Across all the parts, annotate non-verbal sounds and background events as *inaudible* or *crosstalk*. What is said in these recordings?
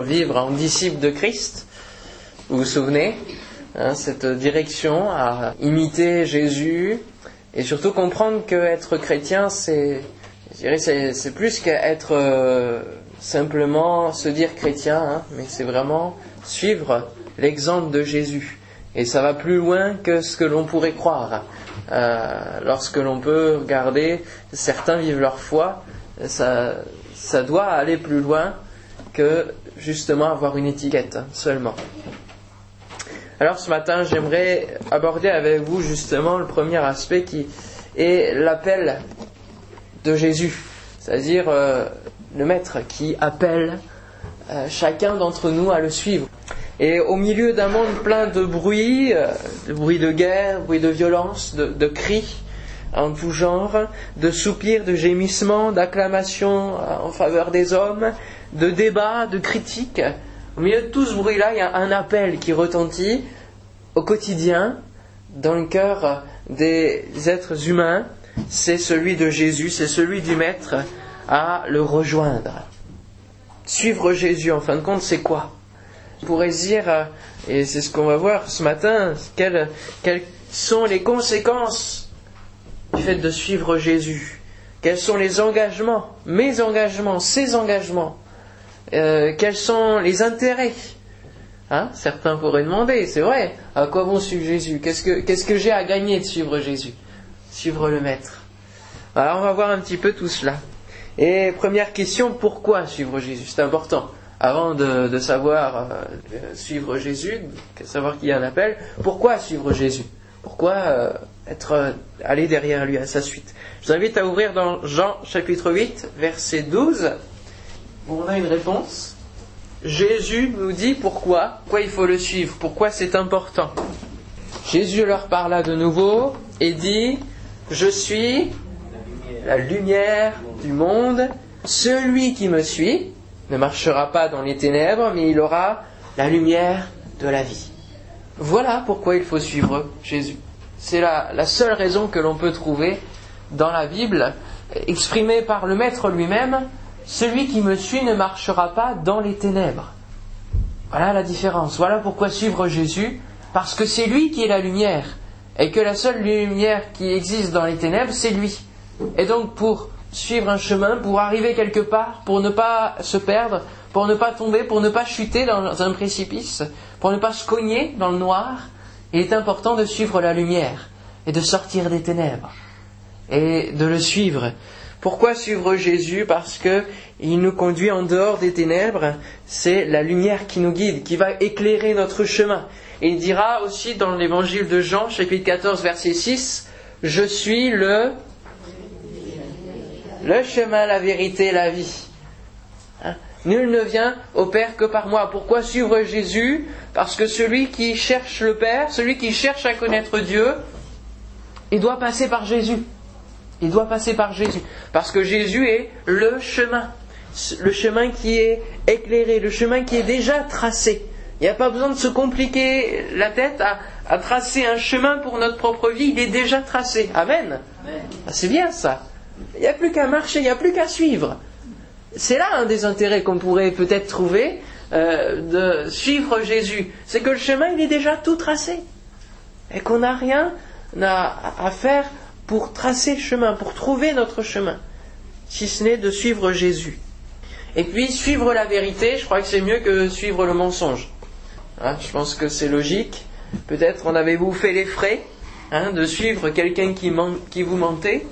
vivre en disciple de Christ. Vous vous souvenez hein, Cette direction à imiter Jésus et surtout comprendre qu'être chrétien, c'est, c'est, plus qu'être euh, simplement se dire chrétien, hein, mais c'est vraiment suivre l'exemple de Jésus. Et ça va plus loin que ce que l'on pourrait croire. Euh, lorsque l'on peut regarder, certains vivent leur foi, ça, ça doit aller plus loin que justement avoir une étiquette seulement. Alors ce matin, j'aimerais aborder avec vous justement le premier aspect qui est l'appel de Jésus, c'est-à-dire euh, le Maître qui appelle euh, chacun d'entre nous à le suivre. Et au milieu d'un monde plein de bruit, euh, de bruit de guerre, bruit de violence, de, de cris en tout genre, de soupirs, de gémissements, d'acclamations en faveur des hommes, de débats, de critiques. Au milieu de tout ce bruit-là, il y a un appel qui retentit au quotidien dans le cœur des êtres humains. C'est celui de Jésus, c'est celui du Maître à le rejoindre. Suivre Jésus, en fin de compte, c'est quoi? On pourrait dire, et c'est ce qu'on va voir ce matin, quelles, quelles sont les conséquences du fait de suivre Jésus? Quels sont les engagements, mes engagements, ses engagements? Euh, quels sont les intérêts hein Certains pourraient demander, c'est vrai, à quoi bon suivre Jésus Qu'est-ce que, qu'est-ce que j'ai à gagner de suivre Jésus Suivre le Maître. Alors on va voir un petit peu tout cela. Et première question, pourquoi suivre Jésus C'est important. Avant de, savoir euh, suivre Jésus, savoir qu'il y a un appel, pourquoi suivre Jésus Pourquoi euh, être aller derrière lui à sa suite Je vous invite à ouvrir dans Jean chapitre 8, verset 12 on a une réponse. Jésus nous dit pourquoi, pourquoi il faut le suivre, pourquoi c'est important. Jésus leur parla de nouveau et dit, je suis la lumière du monde. Celui qui me suit ne marchera pas dans les ténèbres, mais il aura la lumière de la vie. Voilà pourquoi il faut suivre Jésus. C'est la, la seule raison que l'on peut trouver dans la Bible, exprimée par le Maître lui-même, celui qui me suit ne marchera pas dans les ténèbres. Voilà la différence. Voilà pourquoi suivre Jésus, parce que c'est lui qui est la lumière, et que la seule lumière qui existe dans les ténèbres, c'est lui. Et donc pour suivre un chemin, pour arriver quelque part, pour ne pas se perdre, pour ne pas tomber, pour ne pas chuter dans un précipice, pour ne pas se cogner dans le noir, il est important de suivre la lumière et de sortir des ténèbres et de le suivre. Pourquoi suivre Jésus Parce que il nous conduit en dehors des ténèbres. C'est la lumière qui nous guide, qui va éclairer notre chemin. Il dira aussi dans l'évangile de Jean, chapitre 14, verset 6, Je suis le, le chemin, la vérité, la vie. Hein? Nul ne vient au Père que par moi. Pourquoi suivre Jésus Parce que celui qui cherche le Père, celui qui cherche à connaître Dieu, il doit passer par Jésus. Il doit passer par Jésus. Parce que Jésus est le chemin. Le chemin qui est éclairé, le chemin qui est déjà tracé. Il n'y a pas besoin de se compliquer la tête à, tracer un chemin pour notre propre vie. Il est déjà tracé. Amen. Ah, c'est bien ça. Il n'y a plus qu'à marcher, il n'y a plus qu'à suivre. C'est là un des intérêts qu'on pourrait peut-être trouver euh, de suivre Jésus. C'est que le chemin, il est déjà tout tracé. Et qu'on n'a rien à faire pour tracer chemin, pour trouver notre chemin, si ce n'est de suivre Jésus. Et puis suivre la vérité, je crois que c'est mieux que suivre le mensonge. Hein, je pense que c'est logique. Peut-être en avez-vous fait les frais hein, de suivre quelqu'un qui, qui, vous mentait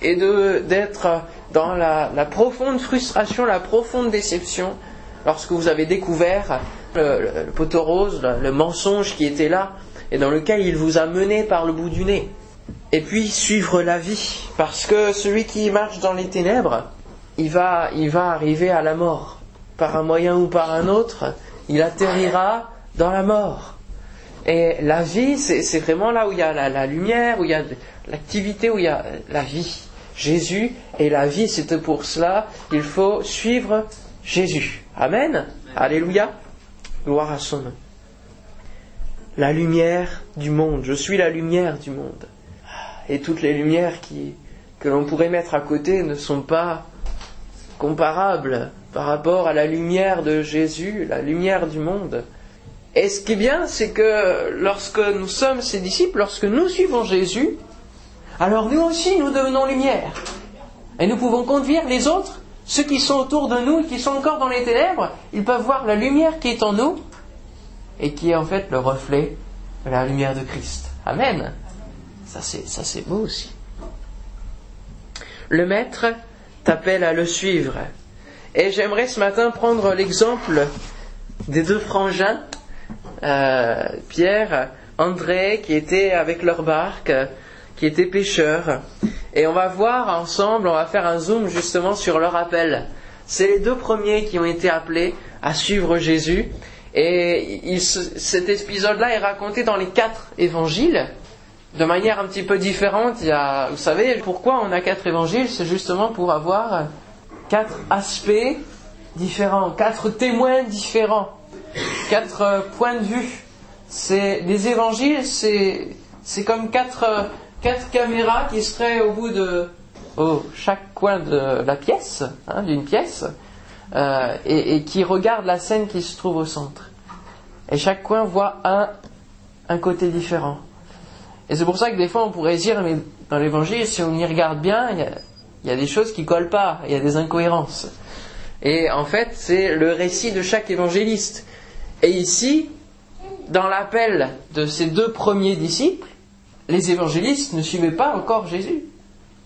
et d'être dans la, profonde frustration, la profonde déception lorsque vous avez découvert le, le poteau rose, le mensonge qui était là et dans lequel il vous a mené par le bout du nez et puis suivre la vie, parce que celui qui marche dans les ténèbres, il va, il va arriver à la mort. Par un moyen ou par un autre, il atterrira dans la mort. Et la vie, c'est vraiment là où il y a la, lumière, où il y a l'activité, où il y a la vie. Jésus est la vie, c'est pour cela qu'il faut suivre Jésus. Amen. Alléluia. Gloire à son nom. La lumière du monde. Je suis la lumière du monde et toutes les lumières que l'on pourrait mettre à côté ne sont pas comparables par rapport à la lumière de Jésus, la lumière du monde. Et ce qui est bien, c'est que lorsque nous sommes ses disciples, lorsque nous suivons Jésus, alors nous aussi nous devenons lumière. Et nous pouvons conduire les autres, ceux qui sont autour de nous, qui sont encore dans les ténèbres, ils peuvent voir la lumière qui est en nous et qui est en fait le reflet de la lumière de Christ. Amen. Ça c'est, beau aussi. Le maître t'appelle à le suivre. Et j'aimerais ce matin prendre l'exemple des deux frangins, euh, Pierre, André, qui étaient avec leur barque, qui étaient pêcheurs. Et on va voir ensemble, on va faire un zoom justement sur leur appel. C'est les deux premiers qui ont été appelés à suivre Jésus. Et cet épisode-là est raconté dans les quatre évangiles de manière un petit peu différente. Vous savez pourquoi on a quatre évangiles C'est justement pour avoir quatre aspects différents, quatre témoins différents, quatre points de vue. C'est les évangiles, c'est comme quatre quatre caméras qui seraient au bout de chaque coin de la pièce, hein, d'une pièce, euh, et, qui regardent la scène qui se trouve au centre. Et chaque coin voit un côté différent. Et c'est pour ça que des fois on pourrait dire, mais dans l'évangile, si on y regarde bien, il y a, des choses qui collent pas, il y a des incohérences. Et en fait, c'est le récit de chaque évangéliste. Et ici, dans l'appel de ces deux premiers disciples, les évangélistes ne suivaient pas encore Jésus.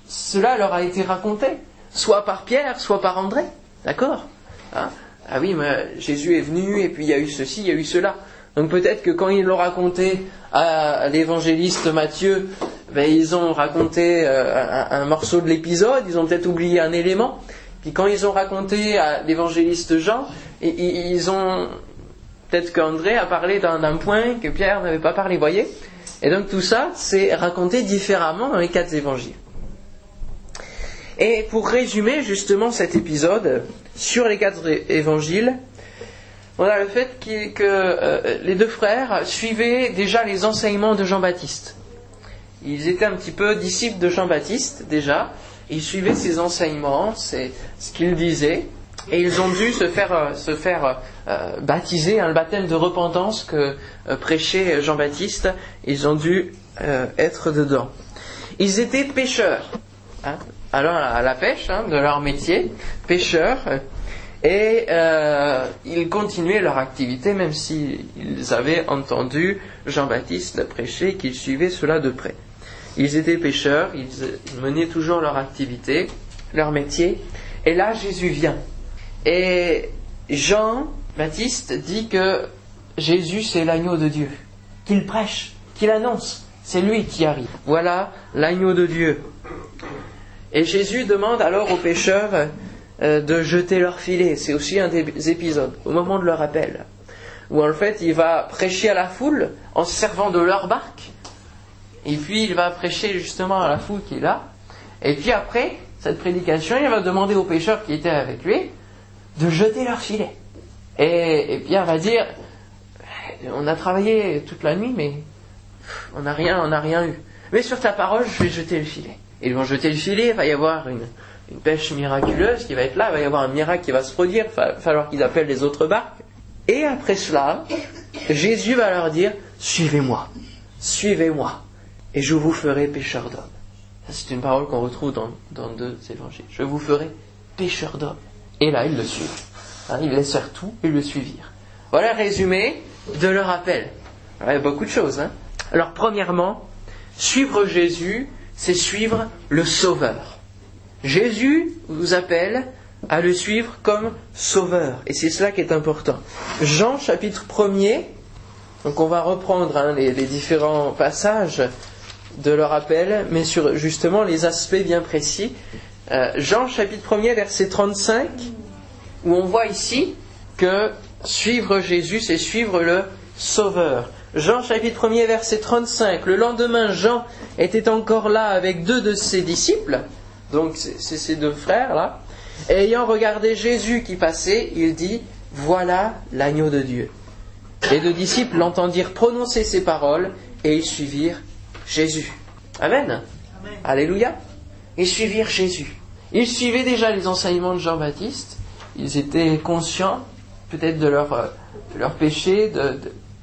Cela leur a été raconté, soit par Pierre, soit par André. D'accord? Hein? Ah oui, mais Jésus est venu et puis il y a eu ceci, il y a eu cela. Donc peut-être que quand ils l'ont raconté à l'évangéliste Matthieu, ben, ils ont raconté euh, un, morceau de l'épisode, ils ont peut-être oublié un élément. Puis quand ils ont raconté à l'évangéliste Jean, ils ont peut-être qu'André a parlé d'un point que Pierre n'avait pas parlé, voyez. Et donc tout ça, c'est raconté différemment dans les quatre évangiles. Et pour résumer justement cet épisode sur les quatre évangiles, a le fait que, euh, les deux frères suivaient déjà les enseignements de Jean-Baptiste. Ils étaient un petit peu disciples de Jean-Baptiste déjà. Ils suivaient ses enseignements, c'est ce qu'il disait, et ils ont dû se faire, euh, se faire euh, baptiser, un baptême de repentance que prêchait Jean-Baptiste. Ils ont dû être dedans. Ils étaient pêcheurs. Hein, alors à la pêche hein, de leur métier, pêcheurs. Et euh, ils continuaient leur activité même s'ils avaient entendu Jean-Baptiste prêcher, qu'ils suivaient cela de près. Ils étaient pêcheurs, ils menaient toujours leur activité, leur métier. Et là, Jésus vient. Et Jean-Baptiste dit que Jésus, c'est l'agneau de Dieu, qu'il prêche, qu'il annonce. C'est lui qui arrive. Voilà l'agneau de Dieu. Et Jésus demande alors aux pêcheurs euh, de jeter leur filet. C'est aussi un des épisodes, au moment de leur appel, où en fait il va prêcher à la foule en se servant de leur barque, et puis il va prêcher justement à la foule qui est là, et puis après cette prédication, il va demander aux pêcheurs qui étaient avec lui de jeter leur filet. Et, et Pierre va dire, on a travaillé toute la nuit, mais on n'a rien, on n'a rien eu. Mais sur ta parole, je vais jeter le filet. Ils vont jeter le filet, il va y avoir une, une pêche miraculeuse qui va être là, il va y avoir un miracle qui va se produire, il va falloir qu'ils appellent les autres barques. Et après cela, Jésus va leur dire, suivez-moi, suivez-moi, et je vous ferai pêcheur d'hommes. c'est une parole qu'on retrouve dans, deux évangiles. Je vous ferai pêcheur d'hommes. Et là, ils le suivent. Hein, ils laissèrent tout et le suivirent. Voilà résumé de leur appel. il y a beaucoup de choses. Hein. Alors, premièrement, suivre Jésus, c'est suivre le Sauveur. Jésus vous appelle à le suivre comme sauveur. Et c'est cela qui est important. Jean chapitre 1er, donc on va reprendre hein, les, différents passages de leur appel, mais sur justement les aspects bien précis. Euh, Jean chapitre 1er, verset 35, où on voit ici que suivre Jésus, c'est suivre le Sauveur. Jean chapitre 1er, verset 35, le lendemain, Jean était encore là avec deux de ses disciples donc c'est ces deux frères-là. Et ayant regardé Jésus qui passait, il dit, Voilà l'agneau de Dieu. Les deux disciples l'entendirent prononcer ces paroles et ils suivirent Jésus. Amen. Alléluia. Ils suivirent Jésus. Ils suivaient déjà les enseignements de Jean-Baptiste ils étaient conscients peut-être de leur, euh, de leur péché, de,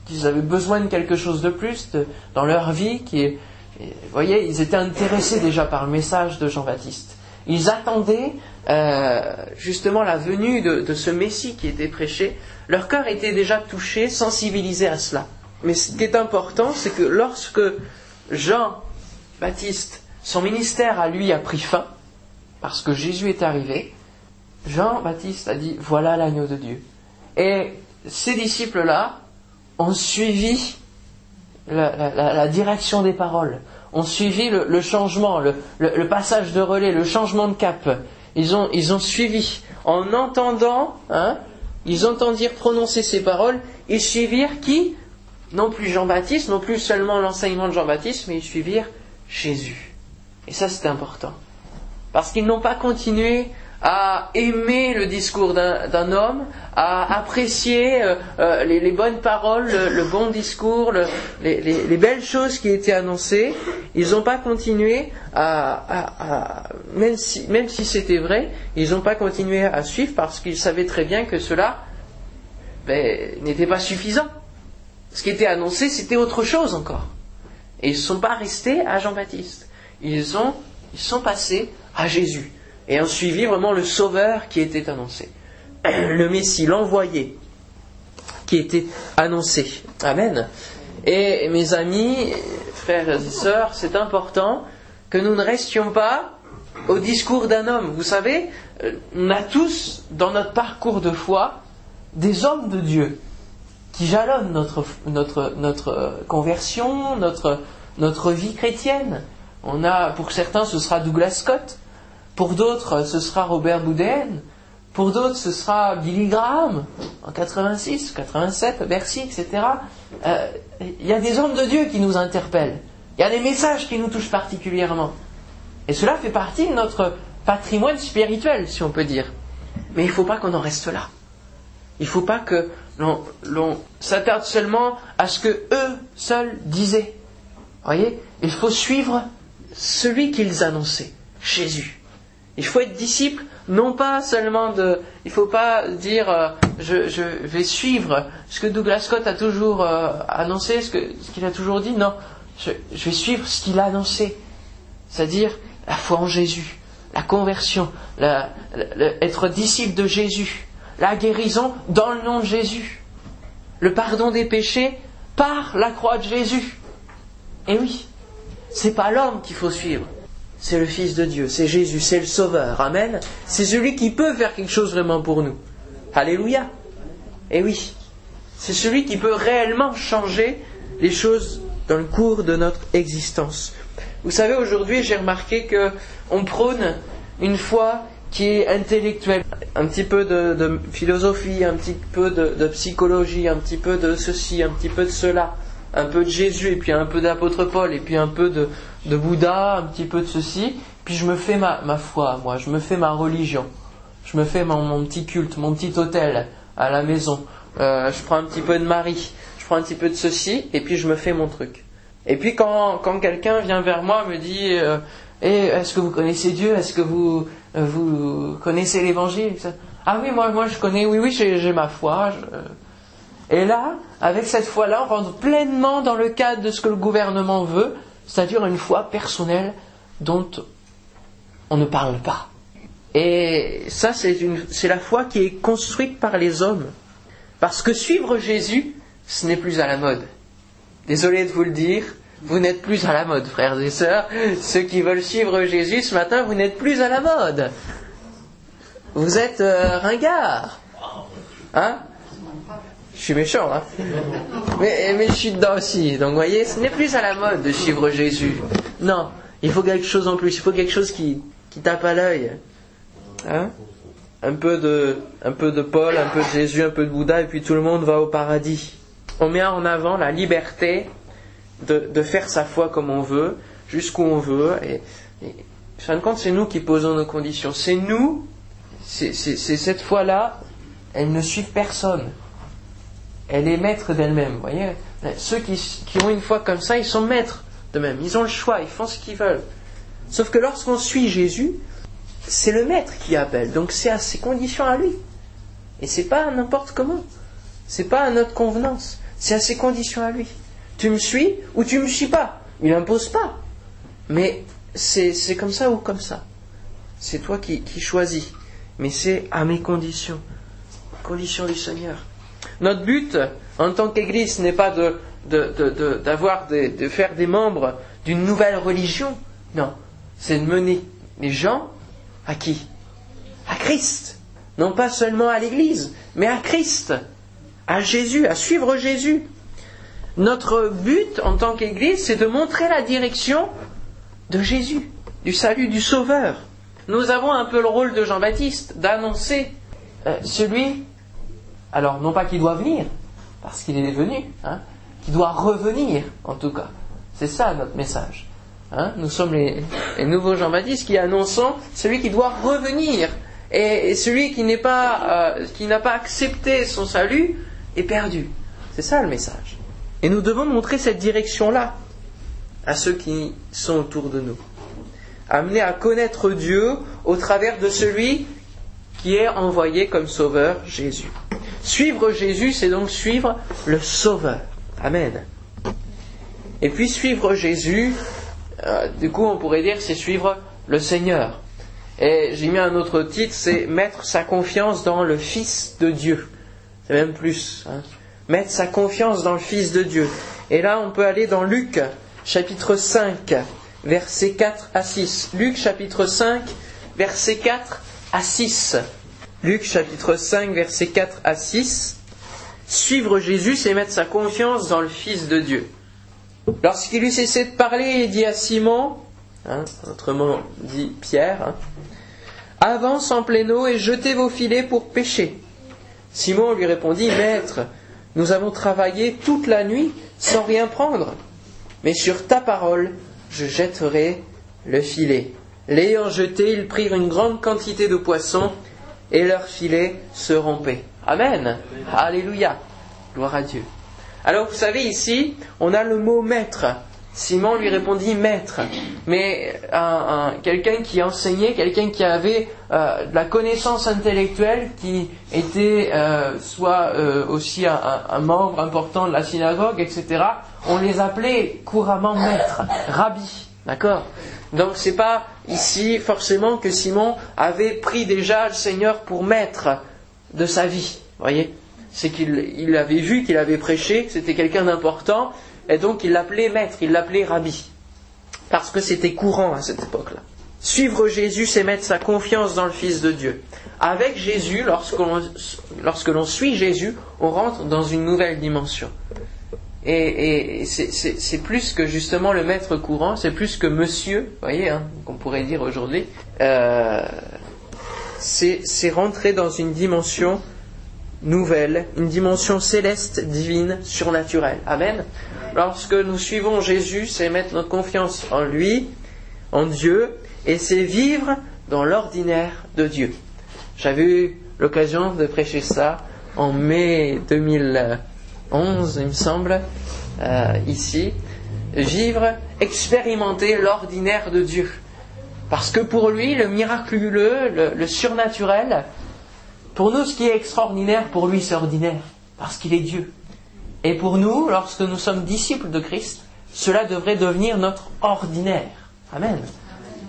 qu'ils avaient besoin de quelque chose de plus dans leur vie. Qui, vous voyez, ils étaient intéressés déjà par le message de Jean-Baptiste. Ils attendaient euh, justement la venue de, de, ce Messie qui était prêché. Leur cœur était déjà touché, sensibilisé à cela. Mais ce qui est important, c'est que lorsque Jean-Baptiste, son ministère à lui a pris fin, parce que Jésus est arrivé, Jean-Baptiste a dit, voilà l'agneau de Dieu. Et ces disciples-là ont suivi la, direction des paroles, ont suivi le, changement, le, passage de relais, le changement de cap. Ils ont, ils ont suivi. En entendant, hein, ils entendirent prononcer ces paroles, ils suivirent qui? Non plus Jean-Baptiste, non plus seulement l'enseignement de Jean-Baptiste, mais ils suivirent Jésus. Et ça, c'est important. Parce qu'ils n'ont pas continué à aimer le discours d'un homme, à apprécier euh, euh, les, bonnes paroles, le, bon discours, les, belles choses qui étaient annoncées. Ils n'ont pas continué à, même si, c'était vrai, ils n'ont pas continué à suivre parce qu'ils savaient très bien que cela ben, n'était pas suffisant. Ce qui était annoncé, c'était autre chose encore. Et ils ne sont pas restés à Jean-Baptiste. Ils, ont, ils sont passés à Jésus et ont suivi vraiment le Sauveur qui était annoncé. *clears throat* Le Messie, l'envoyé, qui était annoncé. Amen. Et mes amis, frères et sœurs, c'est important que nous ne restions pas au discours d'un homme. Vous savez, on a tous dans notre parcours de foi des hommes de Dieu qui jalonnent notre, notre, notre conversion, notre, notre vie chrétienne. On a, pour certains, ce sera Douglas Scott, pour d'autres, ce sera Robert Boudin. Pour d'autres, ce sera Billy Graham en 86, 87, Bercy, etc. Euh, il y a des hommes de Dieu qui nous interpellent. Il y a des messages qui nous touchent particulièrement. Et cela fait partie de notre patrimoine spirituel, si on peut dire. Mais il ne faut pas qu'on en reste là. Il ne faut pas que l'on s'attarde seulement à ce que eux seuls disaient. Voyez? Il faut suivre celui qu'ils annonçaient, Jésus. Il faut être disciple, non pas seulement de. Il ne faut pas dire euh, je, vais suivre ce que Douglas Scott a toujours euh, annoncé, ce qu'il a toujours dit. Non, je, vais suivre ce qu'il a annoncé. C'est-à-dire la foi en Jésus, la conversion, être disciple de Jésus, la guérison dans le nom de Jésus, le pardon des péchés par la croix de Jésus. Et oui, c'est pas l'homme qu'il faut suivre, c'est le Fils de Dieu, c'est Jésus, c'est le Sauveur. Amen. C'est celui qui peut faire quelque chose vraiment pour nous. Alléluia. Et oui, c'est celui qui peut réellement changer les choses dans le cours de notre existence. Vous savez, aujourd'hui, j'ai remarqué que on prône une foi qui est intellectuelle, un petit peu de, philosophie, un petit peu de psychologie, un petit peu de ceci, un petit peu de cela un peu de Jésus, et puis un peu d'apôtre Paul, et puis un peu de, Bouddha, un petit peu de ceci, puis je me fais ma, foi, moi, je me fais ma religion, je me fais mon, petit culte, mon petit hôtel à la maison, euh, je prends un petit peu de Marie, je prends un petit peu de ceci, et puis je me fais mon truc. Et puis quand, quelqu'un vient vers moi, me dit, euh, eh, est-ce que vous connaissez Dieu? Est-ce que vous, vous connaissez l'Évangile? Ah oui, moi, moi je connais, oui, oui, j'ai ma foi. Et là, avec cette foi-là, on rentre pleinement dans le cadre de ce que le gouvernement veut, c'est-à-dire une foi personnelle dont on ne parle pas. Et ça, c'est la foi qui est construite par les hommes. Parce que suivre Jésus, ce n'est plus à la mode. Désolé de vous le dire, vous n'êtes plus à la mode, frères et sœurs. Ceux qui veulent suivre Jésus ce matin, vous n'êtes plus à la mode. Vous êtes euh, ringard. Hein? Je suis méchant, hein mais, je suis dedans aussi. Donc, vous voyez, ce n'est plus à la mode de suivre Jésus. Non, il faut quelque chose en plus. Il faut quelque chose qui, tape à l'œil. Hein? Un peu, de, Paul, un peu de Jésus, un peu de Bouddha, et puis tout le monde va au paradis. On met en avant la liberté de, faire sa foi comme on veut, jusqu'où on veut. Et, et fin de compte, c'est nous qui posons nos conditions. C'est nous, c'est cette foi-là, elles ne suivent personne elle est maître d'elle-même. Voyez Ceux qui, ont une foi comme ça, ils sont maîtres d'eux-mêmes. Ils ont le choix, ils font ce qu'ils veulent. Sauf que lorsqu'on suit Jésus, c'est le maître qui appelle. Donc c'est à ses conditions à lui. Et c'est pas n'importe comment. C'est pas à notre convenance. C'est à ses conditions à lui. Tu me suis ou tu me suis pas. Il n'impose pas. Mais c'est comme ça ou comme ça. C'est toi qui, qui choisis. Mais c'est à mes conditions. Conditions du Seigneur. Notre but en tant qu'Église n'est pas de, d'avoir de, faire des membres d'une nouvelle religion. Non, c'est de mener les gens à qui? À Christ. Non pas seulement à l'Église, mais à Christ, à Jésus, à suivre Jésus. Notre but en tant qu'Église, c'est de montrer la direction de Jésus, du salut du Sauveur. Nous avons un peu le rôle de Jean-Baptiste, d'annoncer euh, celui, alors non pas qu'il doit venir, parce qu'il est venu, hein, qui doit revenir en tout cas. C'est ça notre message. Hein. Nous sommes les, nouveaux Jean-Baptiste qui annonçons celui qui doit revenir. Et, celui qui n'est pas, euh, qui n'a pas accepté son salut est perdu. C'est ça le message. Et nous devons montrer cette direction-là à ceux qui sont autour de nous. Amener à connaître Dieu au travers de celui qui est envoyé comme sauveur, Jésus. Suivre Jésus, c'est donc suivre le sauveur. Amen. Et puis suivre Jésus, euh, du coup on pourrait dire c'est suivre le Seigneur. Et j'ai mis un autre titre, c'est mettre sa confiance dans le Fils de Dieu. C'est même plus. Hein. Mettre sa confiance dans le Fils de Dieu. Et là on peut aller dans Luc chapitre 5, versets 4 à 6. Luc chapitre 5, versets 4 à 6. Luc chapitre 5, versets 4 à 6. Suivre Jésus, c'est mettre sa confiance dans le Fils de Dieu. Lorsqu'il eut cessé de parler, il dit à Simon, hein, autrement dit Pierre, hein, Avance en pleine eau et jetez vos filets pour pêcher. Simon lui répondit, Maître, nous avons travaillé toute la nuit sans rien prendre, mais sur ta parole, je jetterai le filet. L'ayant jeté, ils prirent une grande quantité de poissons et leurs filets se rompaient. Amen. Alléluia. Gloire à Dieu. Alors vous savez ici, on a le mot maître. Simon lui répondit maître, mais quelqu'un qui enseignait, quelqu'un qui avait euh, de la connaissance intellectuelle, qui était euh, soit euh, aussi un, membre important de la synagogue, etc. On les appelait couramment maître, rabbi, d'accord? Donc c'est pas ici forcément que Simon avait pris déjà le Seigneur pour maître de sa vie, voyez C'est qu'il avait vu qu'il avait prêché, c'était quelqu'un d'important, et donc il l'appelait maître, il l'appelait rabbi. Parce que c'était courant à cette époque-là. Suivre Jésus, c'est mettre sa confiance dans le Fils de Dieu. Avec Jésus, lorsque l'on suit Jésus, on rentre dans une nouvelle dimension. Et, c'est plus que justement le maître courant, c'est plus que monsieur, voyez, hein, qu'on pourrait dire aujourd'hui. Euh, c'est rentrer dans une dimension nouvelle, une dimension céleste, divine, surnaturelle. Amen. Lorsque nous suivons Jésus, c'est mettre notre confiance en lui, en Dieu, et c'est vivre dans l'ordinaire de Dieu. J'avais eu l'occasion de prêcher ça en mai 2011, il me semble, euh, ici. Vivre, expérimenter l'ordinaire de Dieu. Parce que pour lui, le miraculeux, le, surnaturel, pour nous, ce qui est extraordinaire, pour lui, c'est ordinaire. Parce qu'il est Dieu. Et pour nous, lorsque nous sommes disciples de Christ, cela devrait devenir notre ordinaire. Amen.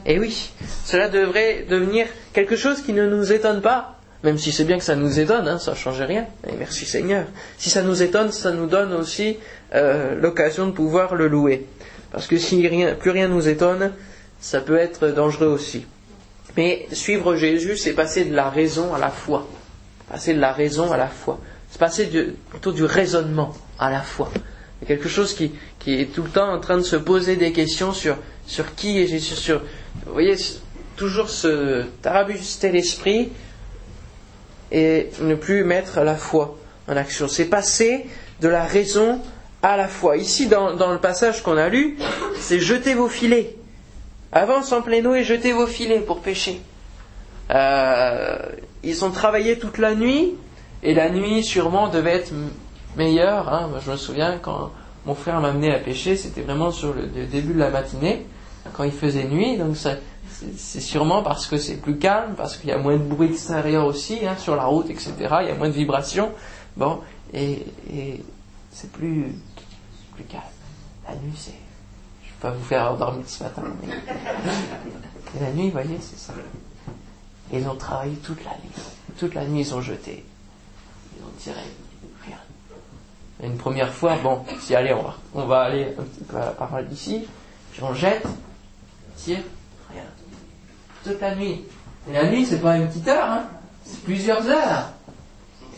Et oui, cela devrait devenir quelque chose qui ne nous étonne pas, même si c'est bien que ça nous étonne, hein, ça ne change rien. Et merci Seigneur. Si ça nous étonne, ça nous donne aussi euh, l'occasion de pouvoir le louer. Parce que si rien, plus rien nous étonne, ça peut être dangereux aussi. Mais suivre Jésus, c'est passer de la raison à la foi. Passer de la raison à la foi. C'est passer plutôt du raisonnement à la foi. C'est quelque chose qui, est tout le temps en train de se poser des questions sur, sur qui est Jésus. Sur, vous voyez, toujours se tarabuster l'esprit et ne plus mettre la foi en action. C'est passer de la raison à la foi. Ici, dans, dans le passage qu'on a lu, c'est jeter vos filets. Avance en pleine eau et jetez vos filets pour pêcher. Euh, ils ont travaillé toute la nuit, et la nuit sûrement devait être meilleure. Hein. je me souviens quand mon frère m'a amené à pêcher, c'était vraiment sur le, début de la matinée, quand il faisait nuit, donc ça, c'est sûrement parce que c'est plus calme, parce qu'il y a moins de bruit extérieur aussi, hein, sur la route, etc. Il y a moins de vibrations. Bon, et, c'est plus, plus calme. La nuit, c'est. Je ne vais pas vous faire dormir ce matin. Mais... *laughs* La nuit, vous voyez, c'est ça. Ils ont travaillé toute la nuit. Toute la nuit, ils ont jeté. Ils ont tiré rien. une première fois, bon, si allez, on va, on va aller un petit peu par là d'ici, puis on jette, tire. Toute la nuit. Et la nuit, c'est pas une petite heure, hein. C'est plusieurs heures.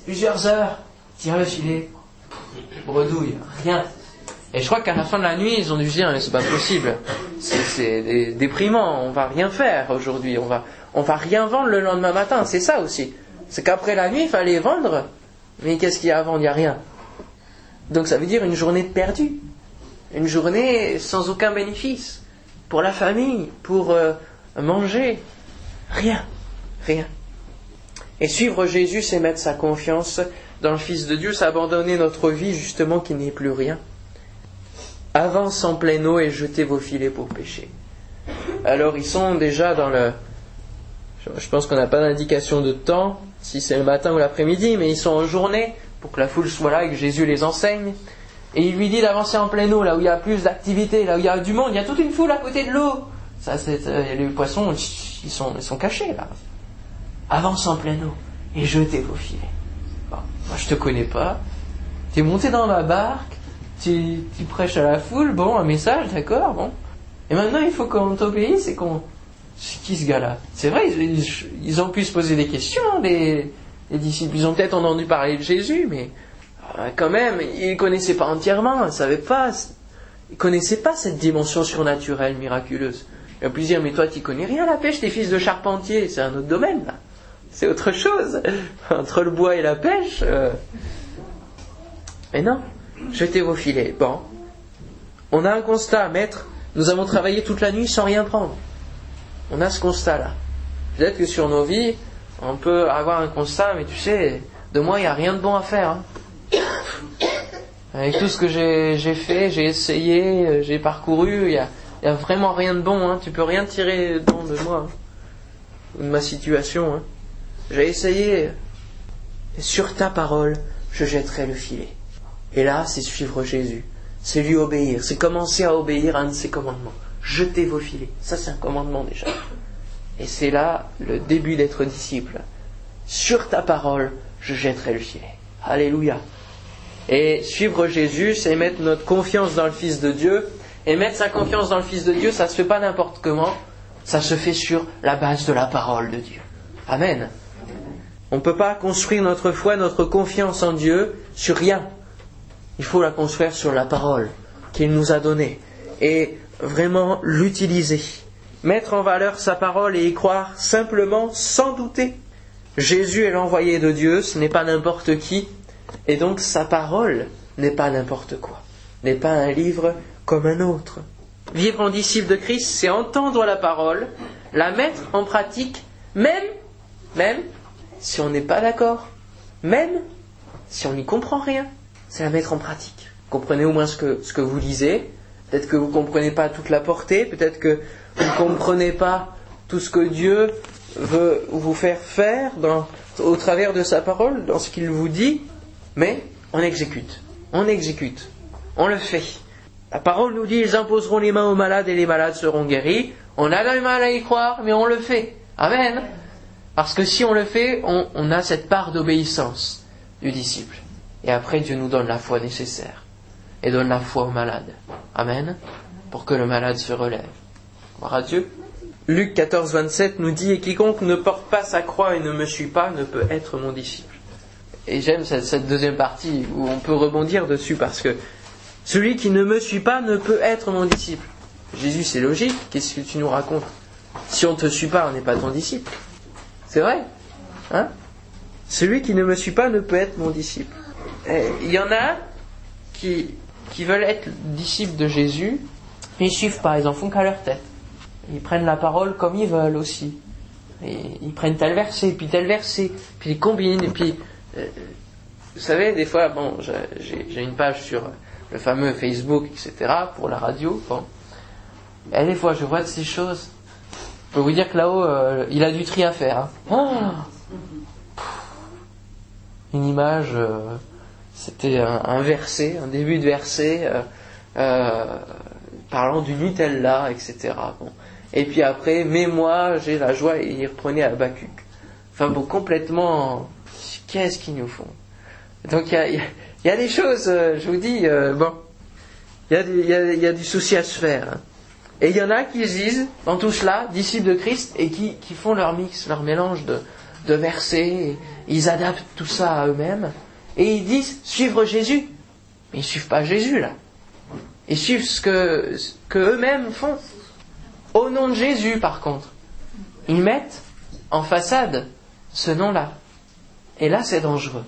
Plusieurs heures. Tire le filet. Bredouille. Rien. Et je crois qu'à la fin de la nuit, ils ont dû dire, mais c'est pas possible. C'est déprimant. On va rien faire aujourd'hui. On va, on va rien vendre le lendemain matin. C'est ça aussi. C'est qu'après la nuit, il fallait vendre. Mais qu'est-ce qu'il y a à vendre? Il n'y a rien. Donc ça veut dire une journée perdue. Une journée sans aucun bénéfice. Pour la famille, pour euh, manger. Rien. Rien. Et suivre Jésus, c'est mettre sa confiance dans le Fils de Dieu, c'est abandonner notre vie justement qui n'est plus rien. Avance en pleine eau et jetez vos filets pour pêcher. Alors ils sont déjà dans le... Je pense qu'on n'a pas d'indication de temps, si c'est le matin ou l'après-midi, mais ils sont en journée pour que la foule soit là et que Jésus les enseigne. Et il lui dit d'avancer en pleine eau, là où il y a plus d'activité, là où il y a du monde, il y a toute une foule à côté de l'eau. Ça, c'est, euh, les poissons, ils sont, cachés là. Avance en pleine eau et jetez vos filets. Moi je te connais pas. Tu es monté dans ma barque, tu, tu, prêches à la foule, bon, un message, d'accord, bon. Et maintenant il faut qu'on t'obéisse et qu'on. C'est qui ce gars-là? C'est vrai, ils, ont pu se poser des questions, les, les disciples. Ils ont peut-être entendu parler de Jésus, mais euh, quand même, ils ne connaissaient pas entièrement, ils ne savaient pas. Ils connaissaient pas cette dimension surnaturelle, miraculeuse. Il a pu dire, mais toi, tu connais rien à la pêche, t'es fils de charpentier, c'est un autre domaine, là. C'est autre chose. *laughs* Entre le bois et la pêche. Euh. Mais non, jetez vos filets. Bon. On a un constat, maître. Nous avons travaillé toute la nuit sans rien prendre. On a ce constat-là. Peut-être que sur nos vies, on peut avoir un constat, mais tu sais, de moi, il n'y a rien de bon à faire. Hein. Avec tout ce que j'ai fait, j'ai essayé, euh, j'ai parcouru, il n'y a vraiment rien de bon, hein. tu peux rien tirer de moi, hein. de ma situation. Hein. J'ai essayé, sur ta parole, je jetterai le filet. Et là, c'est suivre Jésus, c'est lui obéir, c'est commencer à obéir à un de ses commandements. Jetez vos filets, ça c'est un commandement déjà. Et c'est là le début d'être disciple. Sur ta parole, je jetterai le filet. Alléluia. Et suivre Jésus, c'est mettre notre confiance dans le Fils de Dieu et mettre sa confiance dans le Fils de Dieu, ça se fait pas n'importe comment, ça se fait sur la base de la parole de Dieu. Amen. On ne peut pas construire notre foi, notre confiance en Dieu sur rien. Il faut la construire sur la parole qu'il nous a donnée et vraiment l'utiliser. Mettre en valeur sa parole et y croire simplement sans douter. Jésus est l'envoyé de Dieu, ce n'est pas n'importe qui, et donc sa parole n'est pas n'importe quoi, n'est pas un livre comme un autre. Vivre en disciple de Christ, c'est entendre la parole, la mettre en pratique, même, si on n'est pas d'accord, même si on n'y comprend rien, c'est la mettre en pratique. Comprenez au moins ce que, vous lisez. Peut-être que vous ne comprenez pas toute la portée, peut-être que vous ne comprenez pas tout ce que Dieu veut vous faire faire au travers de sa parole, dans ce qu'il vous dit, mais on exécute. On exécute. On le fait. La parole nous dit ils imposeront les mains aux malades et les malades seront guéris. On a du mal à y croire, mais on le fait. Amen. Parce que si on le fait, on, a cette part d'obéissance du disciple. Et après, Dieu nous donne la foi nécessaire. Et donne la foi aux malades. Amen. Pour que le malade se relève. Gloire à Dieu. Luc 14, 27 nous dit, et quiconque ne porte pas sa croix et ne me suit pas ne peut être mon disciple. Et j'aime cette deuxième partie où on peut rebondir dessus parce que celui qui ne me suit pas ne peut être mon disciple. Jésus, c'est logique. Qu'est-ce que tu nous racontes Si on ne te suit pas, on n'est pas ton disciple. C'est vrai hein? Celui qui ne me suit pas ne peut être mon disciple. Il y en a qui, veulent être disciples de Jésus, mais ils suivent pas, ils en font qu'à leur tête. Ils prennent la parole comme ils veulent aussi. Ils prennent tel verset, puis tel verset, puis ils combinent, puis... Euh, vous savez, des fois, j'ai une page sur le fameux Facebook, etc., pour la radio. Bon. Et des fois, je vois de ces choses. Je peux vous dire que là-haut, euh, il a du tri à faire. Hein. Une image, euh, c'était un, verset, un début de verset, parlant du Nutella, etc. Bon. Et puis après, mais moi, j'ai la joie, et il reprenait Habakkuk. Enfin bon, complètement, qu'est-ce qu'ils nous font? Donc il y a, des choses, je vous dis, bon, il y, a, du souci à se faire. Hein. Et il y en a qui disent, dans tout cela, disciples de Christ, et qui, font leur mix, leur mélange de, versets, ils adaptent tout ça à eux-mêmes, et ils disent suivre Jésus. Mais ils ne suivent pas Jésus là. Ils suivent ce que, ce que eux-mêmes font. Au nom de Jésus, par contre. Ils mettent en façade ce nom-là. Et là, c'est dangereux.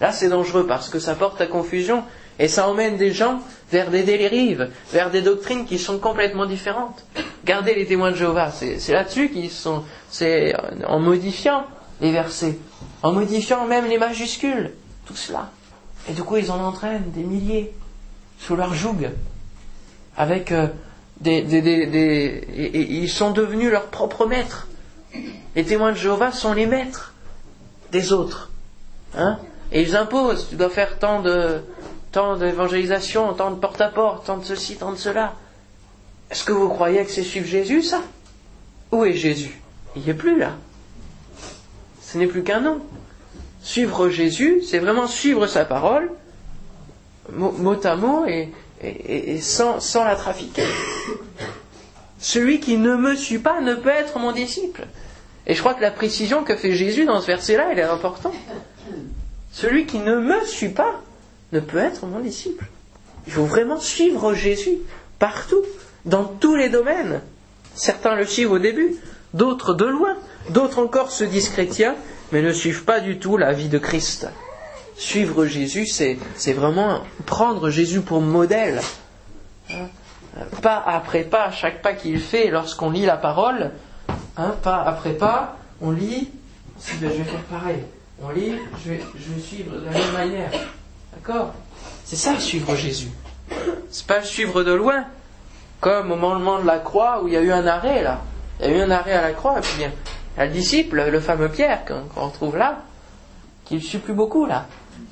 Là, c'est dangereux parce que ça porte à confusion et ça emmène des gens vers des dérives, vers des doctrines qui sont complètement différentes. Gardez les témoins de Jéhovah, c'est là-dessus qu'ils sont, c'est en modifiant les versets, en modifiant même les majuscules, tout cela. Et du coup, ils en entraînent des milliers sous leur joug, avec euh, des, ils sont devenus leurs propres maîtres. Les témoins de Jéhovah sont les maîtres des autres. Hein et ils imposent, tu dois faire tant de, tant d'évangélisation, tant de porte-à-porte, tant de ceci, tant de cela. Est-ce que vous croyez que c'est suivre Jésus, ça? Où est Jésus? Il n'y est plus là. Ce n'est plus qu'un nom. Suivre Jésus, c'est vraiment suivre sa parole, mot à mot et, sans, sans la trafiquer. Celui qui ne me suit pas ne peut être mon disciple. Et je crois que la précision que fait Jésus dans ce verset-là, elle est importante. Celui qui ne me suit pas ne peut être mon disciple. Il faut vraiment suivre Jésus partout, dans tous les domaines. Certains le suivent au début, d'autres de loin, d'autres encore se disent chrétiens, mais ne suivent pas du tout la vie de Christ. Suivre Jésus, c'est, vraiment prendre Jésus pour modèle. Hein? Pas après pas, chaque pas qu'il fait lorsqu'on lit la parole, hein, pas après pas, on lit, je vais faire pareil. On lit, je vais, je vais suivre de la même manière. D'accord? C'est ça suivre Jésus. C'est pas suivre de loin, comme au moment de la croix où il y a eu un arrêt là. Il y a eu un arrêt à la croix, et puis bien, il y a le disciple, le fameux Pierre qu'on retrouve là, qui ne suit plus beaucoup là.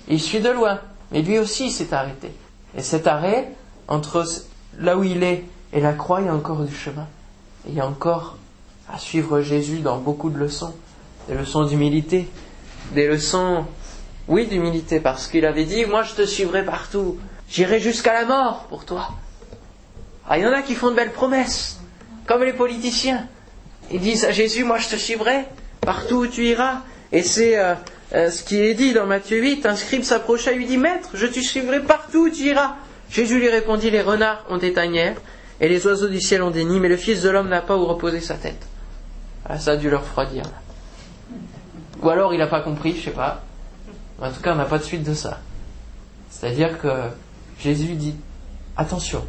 Il suit de loin, mais lui aussi s'est arrêté. Et cet arrêt, entre là où il est et la croix, il y a encore du chemin. il y a encore à suivre Jésus dans beaucoup de leçons. Des leçons d'humilité, des leçons oui, d'humilité, parce qu'il avait dit, moi je te suivrai partout, j'irai jusqu'à la mort pour toi. Ah, il y en a qui font de belles promesses, comme les politiciens. Ils disent à Jésus, moi je te suivrai partout où tu iras. Et c'est euh, euh, ce qui est dit dans Matthieu 8, un scribe s'approcha et lui dit, Maître, je te suivrai partout où tu iras. Jésus lui répondit, les renards ont des tanières, et les oiseaux du ciel ont des nids, mais le Fils de l'homme n'a pas où reposer sa tête. Ah, ça a dû leur refroidir. Ou alors il n'a pas compris, je sais pas. En tout cas, on n'a pas de suite de ça. C'est-à-dire que Jésus dit attention,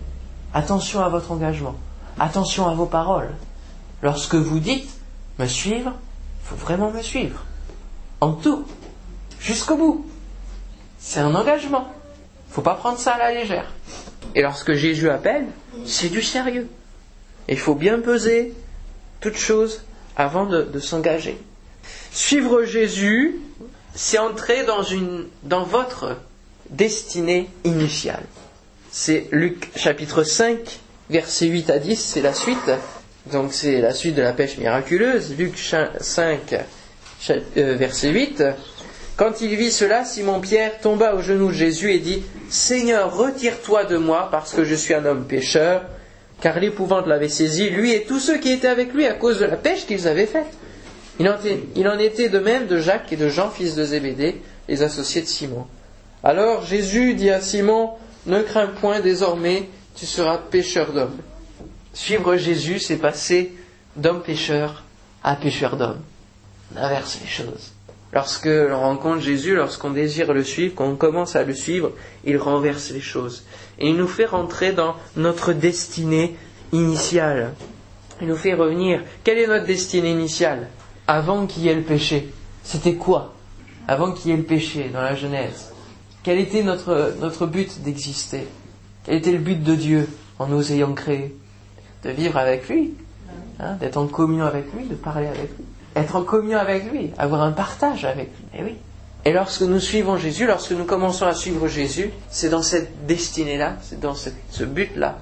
attention à votre engagement, attention à vos paroles. Lorsque vous dites me suivre, il faut vraiment me suivre. En tout, jusqu'au bout. C'est un engagement. Il ne faut pas prendre ça à la légère. Et lorsque Jésus appelle, c'est du sérieux. Il faut bien peser toute chose avant de s'engager. Suivre Jésus, c'est entrer dans, votre destinée initiale. C'est Luc chapitre 5, versets 8 à 10, c'est la suite. Donc c'est la suite de la pêche miraculeuse. Luc 5, euh, verset 8. Quand il vit cela, Simon-Pierre tomba aux genoux de Jésus et dit, Seigneur, retire-toi de moi parce que je suis un homme pécheur, car l'épouvante l'avait saisi, lui et tous ceux qui étaient avec lui à cause de la pêche qu'ils avaient faite. Il en, était, de même de Jacques et de Jean, fils de Zébédée, les associés de Simon. Alors Jésus dit à Simon, Ne crains point désormais, tu seras pécheur d'hommes. Suivre Jésus, c'est passer d'homme pécheur à pécheur d'homme. On inverse les choses. Lorsque l'on rencontre Jésus, lorsqu'on désire le suivre, qu'on commence à le suivre, il renverse les choses. Et il nous fait rentrer dans notre destinée initiale. Il nous fait revenir. Quelle est notre destinée initiale? Avant qu'il y ait le péché, c'était quoi Avant qu'il y ait le péché dans la Genèse, quel était notre, notre but d'exister? Quel était le but de Dieu en nous ayant créés? De vivre avec lui, Hein, d'être en communion avec lui, de parler avec lui. Être en communion avec lui, avoir un partage avec lui. Et eh oui. Et lorsque nous suivons Jésus, lorsque nous commençons à suivre Jésus, c'est dans cette destinée-là, c'est dans ce but-là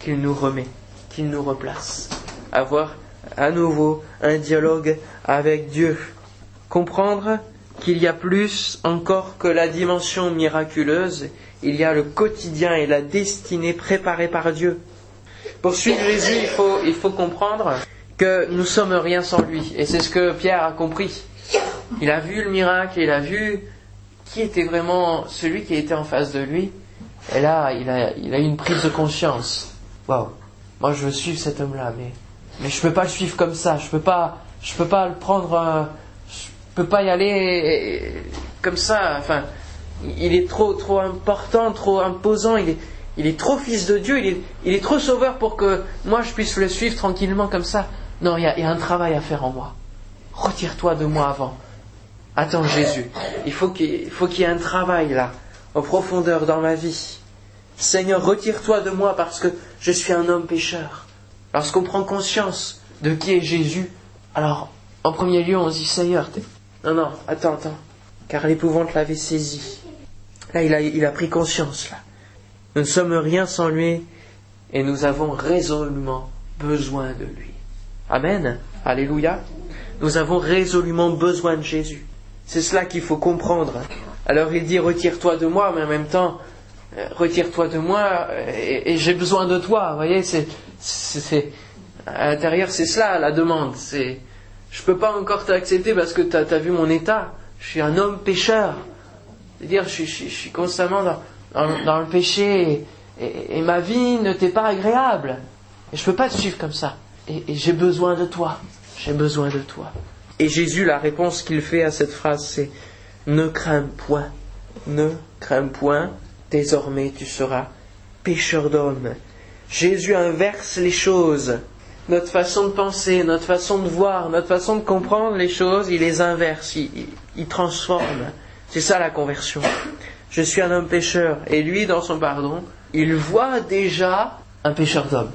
qu'il nous remet, qu'il nous replace. Avoir à nouveau un dialogue avec Dieu. Comprendre qu'il y a plus encore que la dimension miraculeuse, il y a le quotidien et la destinée préparée par Dieu. Pour suivre Jésus, il faut, comprendre que nous sommes rien sans lui. Et c'est ce que Pierre a compris. Il a vu le miracle, il a vu qui était vraiment celui qui était en face de lui. Et là, il a, il a eu une prise de conscience. Waouh, moi je veux suivre cet homme-là, mais, mais je peux pas le suivre comme ça. Je peux peux pas le prendre, euh, je peux pas y aller comme ça. Enfin, il est trop, trop important, trop imposant. Il est, trop fils de Dieu. Il est, trop sauveur pour que moi je puisse le suivre tranquillement comme ça. Non, il y a, un travail à faire en moi. Retire-toi de moi avant. Attends Jésus. Il faut qu'il faut qu'il y ait un travail là, en profondeur dans ma vie. Seigneur, retire-toi de moi parce que je suis un homme pécheur. Lorsqu'on prend conscience de qui est Jésus, alors en premier lieu on se dit Seigneur, non, non, attends, attends, car l'épouvante l'avait saisi. Là, il a, il a pris conscience, là. Nous ne sommes rien sans lui et nous avons résolument besoin de lui. Amen. Alléluia. Nous avons résolument besoin de Jésus. C'est cela qu'il faut comprendre. Alors il dit retire-toi de moi, mais en même temps, euh, retire-toi de moi et, j'ai besoin de toi. Vous voyez, c'est, c'est, à l'intérieur, c'est cela la demande. C'est, je peux pas encore t'accepter parce que tu as, vu mon état. Je suis un homme pécheur. C'est-à-dire, je, je, suis constamment dans, dans, le péché et, ma vie ne t'est pas agréable. Et je peux pas te suivre comme ça. et j'ai besoin de toi. J'ai besoin de toi. Et Jésus, la réponse qu'il fait à cette phrase, c'est Ne crains point, ne crains point, désormais tu seras pécheur d'hommes. Jésus inverse les choses. Notre façon de penser, notre façon de voir, notre façon de comprendre les choses, il les inverse, il, transforme. C'est ça la conversion. Je suis un homme pécheur, et lui, dans son pardon, il voit déjà un pécheur d'homme.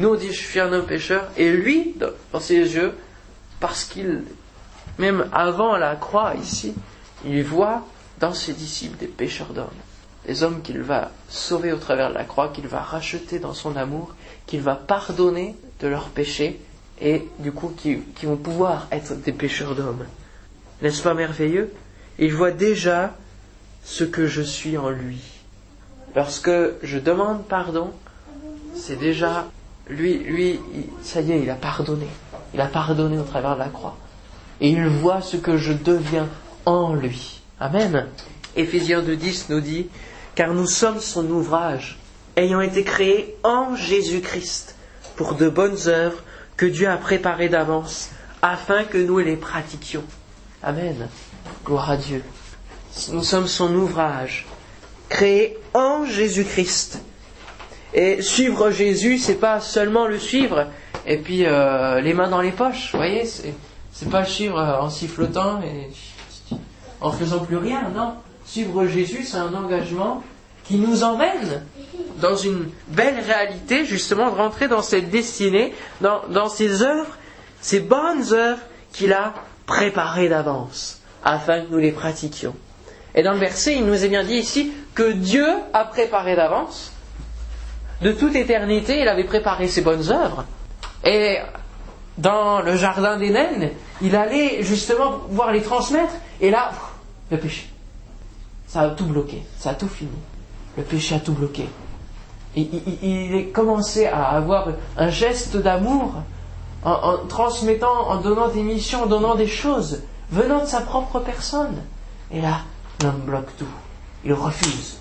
Nous, on dit je suis un homme pécheur, et lui, dans ses yeux, parce qu'il, même avant la croix ici, il voit dans ses disciples des pécheurs d'hommes, des hommes qu'il va sauver au travers de la croix, qu'il va racheter dans son amour, qu'il va pardonner de leurs péchés, et du coup qui, qui vont pouvoir être des pécheurs d'hommes. N'est-ce pas merveilleux? Il voit déjà ce que je suis en lui. Lorsque je demande pardon, c'est déjà lui, lui, ça y est, il a pardonné. Il a pardonné au travers de la croix. Et il voit ce que je deviens en lui. Amen. Éphésiens 2.10 nous dit, car nous sommes son ouvrage, ayant été créés en Jésus-Christ, pour de bonnes œuvres que Dieu a préparées d'avance, afin que nous les pratiquions. Amen. Gloire à Dieu. Nous sommes son ouvrage, créé en Jésus-Christ. Et suivre Jésus, c'est pas seulement le suivre, et puis euh, les mains dans les poches, vous voyez, c'est pas suivre euh, en sifflotant et en faisant plus rien, non. Suivre Jésus, c'est un engagement qui nous emmène dans une belle réalité, justement, de rentrer dans cette destinée, dans, dans ces œuvres, ces bonnes œuvres qu'il a préparées d'avance, afin que nous les pratiquions. Et dans le verset, il nous est bien dit ici que Dieu a préparé d'avance. De toute éternité, il avait préparé ses bonnes œuvres. Et dans le jardin d'Éden, il allait justement pouvoir les transmettre. Et là, le péché. Ça a tout bloqué, ça a tout fini. Le péché a tout bloqué. Il, a commencé à avoir un geste d'amour en, en, transmettant, en donnant des missions, en donnant des choses venant de sa propre personne. Et là, l'homme bloque tout. Il refuse.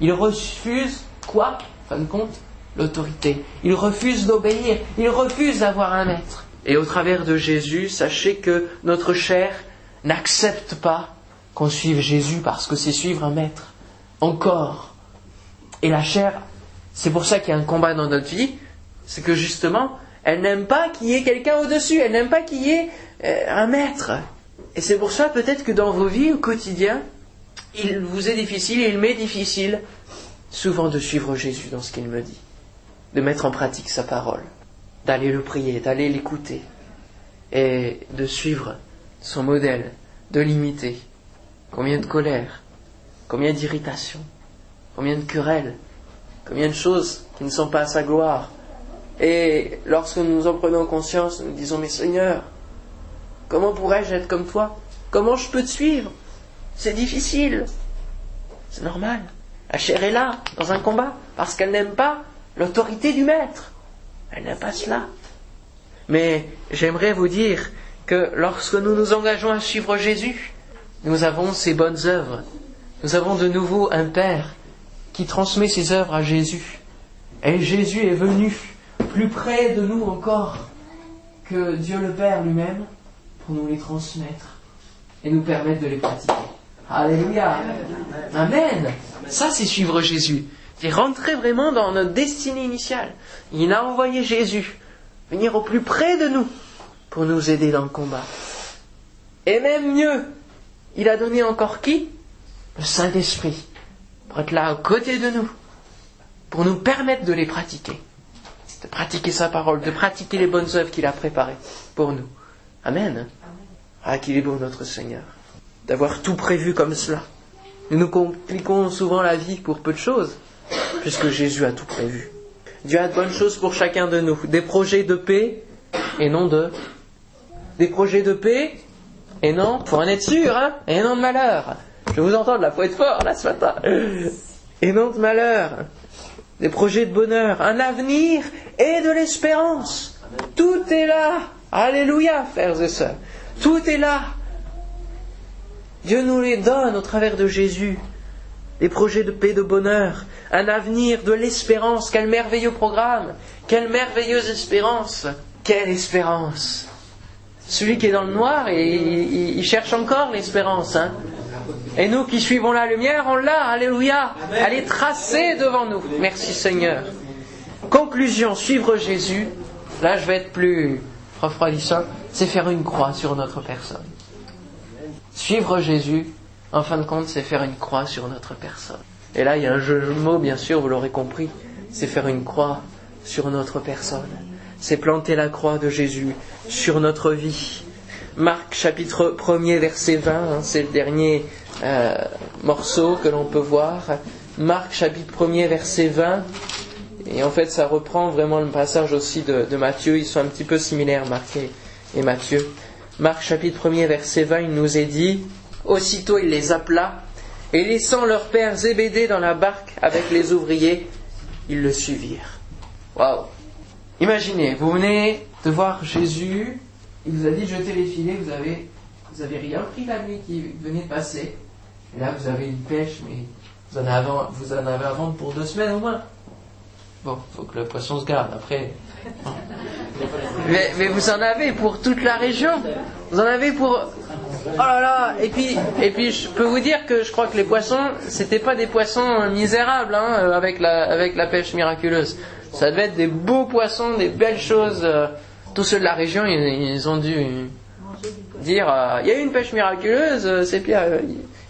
Il refuse quoi, fin de compte? L'autorité. Il refuse d'obéir, il refuse d'avoir un maître. Et au travers de Jésus, sachez que notre chair n'accepte pas qu'on suive Jésus parce que c'est suivre un maître. Encore. Et la chair, c'est pour ça qu'il y a un combat dans notre vie, c'est que justement, elle n'aime pas qu'il y ait quelqu'un au-dessus, elle n'aime pas qu'il y ait euh, un maître. Et c'est pour ça peut-être que dans vos vies au quotidien, il vous est difficile, il m'est difficile souvent de suivre Jésus dans ce qu'il me dit de mettre en pratique sa parole. d'aller le prier, d'aller l'écouter et de suivre son modèle, de l'imiter. Combien de colère, combien d'irritation, combien de querelles, combien de choses qui ne sont pas à sa gloire. Et lorsque nous en prenons conscience, nous disons, mais Seigneur, comment pourrais-je être comme toi? Comment je peux te suivre? C'est difficile. C'est normal. La chair est là, dans un combat, parce qu'elle n'aime pas l'autorité du maître. Elle n'aime pas cela. Mais j'aimerais vous dire que lorsque nous nous engageons à suivre Jésus, nous avons ses bonnes œuvres. Nous avons de nouveau un Père qui transmet ses œuvres à Jésus. Et Jésus est venu plus près de nous encore que Dieu le Père lui-même pour nous les transmettre et nous permettre de les pratiquer. Alléluia. Amen. Ça, c'est suivre Jésus. C'est rentrer vraiment dans notre destinée initiale. Il a envoyé Jésus venir au plus près de nous pour nous aider dans le combat. Et même mieux, il a donné encore qui? Le Saint-Esprit, pour être là à côté de nous, pour nous permettre de les pratiquer, de pratiquer sa parole, de pratiquer les bonnes œuvres qu'il a préparées pour nous. Amen. Ah, qu'il est beau notre Seigneur, d'avoir tout prévu comme cela. Nous nous compliquons souvent la vie pour peu de choses, puisque Jésus a tout prévu. Dieu a de bonnes choses pour chacun de nous, des projets de paix et non de... Des projets de paix et non, pour en être sûr, hein, et non de malheur. Je vous entends de la être fort là ce matin. Et non de malheur. Des projets de bonheur, un avenir et de l'espérance. Tout est là. Alléluia, frères et sœurs. Tout est là. Dieu nous les donne au travers de Jésus. Des projets de paix, de bonheur, un avenir, de l'espérance. Quel merveilleux programme. Quelle merveilleuse espérance. Quelle espérance. Celui qui est dans le noir, et il, cherche encore l'espérance. Hein. Et nous qui suivons la lumière, on l'a. Alléluia. Elle est tracée devant nous. Merci Seigneur. Conclusion, suivre Jésus. Là, je vais être plus refroidissant. C'est faire une croix sur notre personne. Suivre Jésus, en fin de compte, c'est faire une croix sur notre personne. Et là, il y a un jeu de mots, bien sûr, vous l'aurez compris. C'est faire une croix sur notre personne c'est planter la croix de Jésus sur notre vie. Marc chapitre 1er verset 20, hein, c'est le dernier euh, morceau que l'on peut voir. Marc chapitre 1er verset 20. Et en fait, ça reprend vraiment le passage aussi de, Matthieu. Ils sont un petit peu similaires, Marc et, et Matthieu. Marc chapitre 1er verset 20, il nous est dit, Aussitôt il les appela, et laissant leur père Zébédée dans la barque avec les ouvriers, ils le suivirent. Waouh Imaginez, vous venez de voir Jésus, il vous a dit de jeter les filets, vous avez, vous avez rien pris la nuit qui venait de passer. Et là, vous avez une pêche, mais vous en avez, vous en avez à vendre pour deux semaines au moins. Bon, faut que le poisson se garde après. *laughs* mais, mais, vous en avez pour toute la région. Vous en avez pour. Oh là là Et puis, et puis, je peux vous dire que je crois que les poissons, c'était pas des poissons misérables hein, avec la, avec la pêche miraculeuse. Ça devait être des beaux poissons, des belles choses. Euh, tous ceux de la région, ils, ont dû dire euh, il y a eu une pêche miraculeuse, euh, c'est Pierre.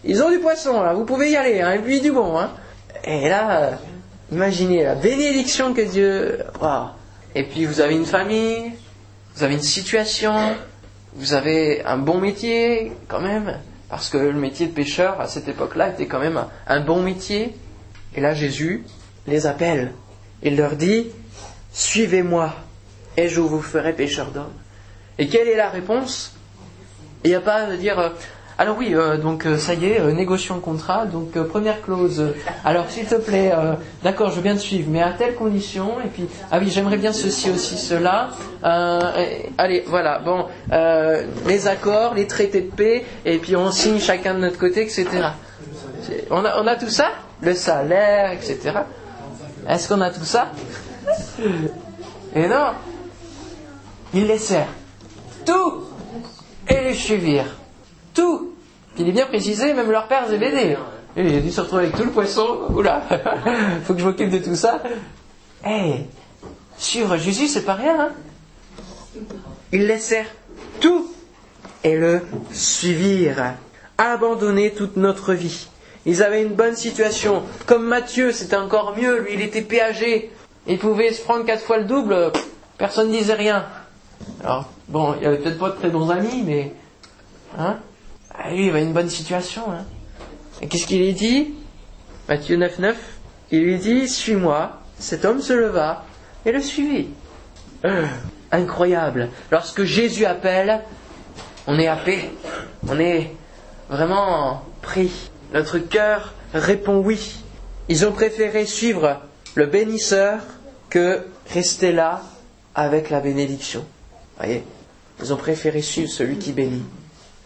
Ils ont du poisson, là, vous pouvez y aller, hein, et puis du bon. Hein. Et là, imaginez la bénédiction que Dieu. Et puis vous avez une famille, vous avez une situation, vous avez un bon métier quand même, parce que le métier de pêcheur à cette époque-là était quand même un bon métier. Et là, Jésus les appelle. Il leur dit, Suivez-moi, et je vous ferai pécheur d'hommes. Et quelle est la réponse? Il n'y a pas de dire, euh, alors oui, euh, donc euh, ça y est, négocions le contrat, donc première clause, alors s'il te plaît, d'accord, je veux bien te suivre, mais à telle condition, et puis, ah oui, j'aimerais bien ceci, aussi, cela, allez, voilà, bon, les accords, les traités de paix, et puis on signe chacun de notre côté, etc. On a tout ça? Le salaire, etc. Est-ce qu'on a tout ça Et non. Ils laissèrent tout et les suivirent. Tout. il est bien précisé, même leur père Zébédée. Et il a dû se retrouver avec tout le poisson. Oula, *laughs* faut que je m'occupe de tout ça. Eh, suivre Jésus, c'est pas rien. Hein Ils laissèrent tout et le suivirent. Abandonner toute notre vie ils avaient une bonne situation. Comme Matthieu, c'était encore mieux. Lui, il était péagé. Il pouvait se prendre quatre fois le double. Personne ne disait rien. Alors, bon, il avait peut-être pas de très bons amis, mais. Hein? Ah, Lui, il avait une bonne situation. Hein et qu'est-ce qu'il lui dit? Matthieu 9, 9. Il lui dit Suis-moi. Cet homme se leva et le suivit. Euh, incroyable. Lorsque Jésus appelle, on est happé. On est vraiment pris. Notre cœur répond oui. Ils ont préféré suivre le bénisseur que rester là avec la bénédiction. Voyez, ils ont préféré suivre celui qui bénit.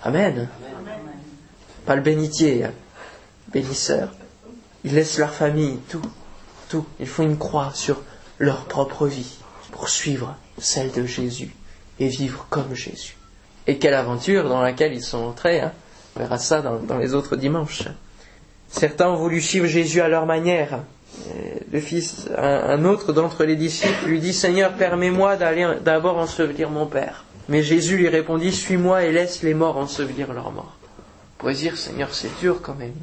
Amen. Pas le bénitier, hein. bénisseur. Ils laissent leur famille, tout, tout. Ils font une croix sur leur propre vie pour suivre celle de Jésus et vivre comme Jésus. Et quelle aventure dans laquelle ils sont entrés. Hein. On verra ça dans, les autres dimanches. Certains ont voulu suivre Jésus à leur manière. Le fils, un, autre d'entre les disciples lui dit Seigneur, permets-moi d'aller d'abord ensevelir mon père. Mais Jésus lui répondit Suis-moi et laisse les morts ensevelir leurs morts. On pourrait dire Seigneur, c'est dur quand même.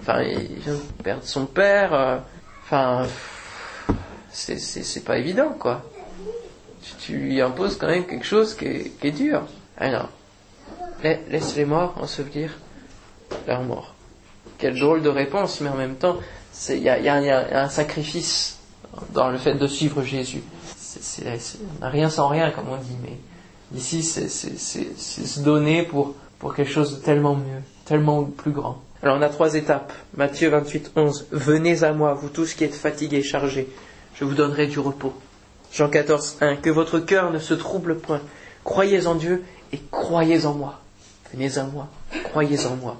Enfin, de perdre son père. Euh, enfin, c'est pas évident, quoi. Tu, lui imposes quand même quelque chose qui est, qui est dur. Alors, laisse les morts ensevelir leurs morts. Quelle drôle de réponse, mais en même temps, il y, a, un sacrifice dans le fait de suivre Jésus. On rien sans rien, comme on dit, mais ici, c'est, se donner pour, pour quelque chose de tellement mieux, tellement plus grand. Alors on a trois étapes. Matthieu 28, 11. Venez à moi, vous tous qui êtes fatigués et chargés, je vous donnerai du repos. Jean 14, 1. Que votre cœur ne se trouble point. Croyez en Dieu et croyez en moi. Venez à moi, croyez en moi.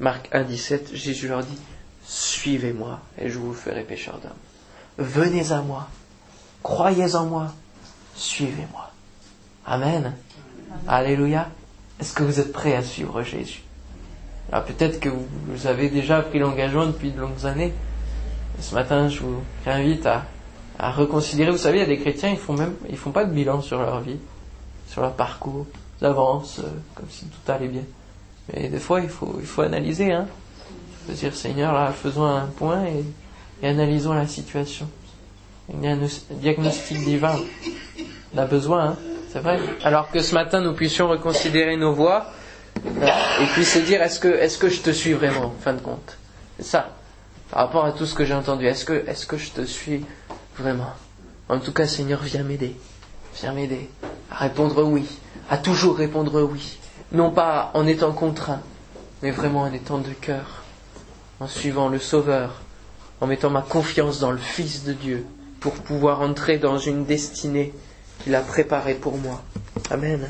Marc 1, 17, Jésus leur dit, suivez-moi et je vous ferai pécheur d'hommes. Venez à moi, croyez en moi, suivez-moi. Amen. Alléluia. Est-ce que vous êtes prêts à suivre Jésus? Alors peut-être que vous avez déjà pris l'engagement depuis de longues années. Ce matin, je vous invite à, à reconsidérer. Vous savez, il y a des chrétiens, ils font même, ils font pas de bilan sur leur vie, sur leur parcours. Avancent euh, comme si tout allait bien. Mais des fois, il faut, il faut analyser. Hein. Dire, Seigneur, là, faisons un point et, analysons la situation. Il y a un diagnostic divin. On a besoin, hein. c'est vrai. Alors que ce matin, nous puissions reconsidérer nos voies et puis se dire, est-ce que, est-ce que je te suis vraiment, en fin de compte? C'est ça. Par rapport à tout ce que j'ai entendu, est-ce que, est-ce que je te suis vraiment? En tout cas, Seigneur, viens m'aider. Viens m'aider à répondre oui, à toujours répondre oui non pas en étant contraint, mais vraiment en étant de cœur, en suivant le Sauveur, en mettant ma confiance dans le Fils de Dieu, pour pouvoir entrer dans une destinée qu'il a préparée pour moi. Amen.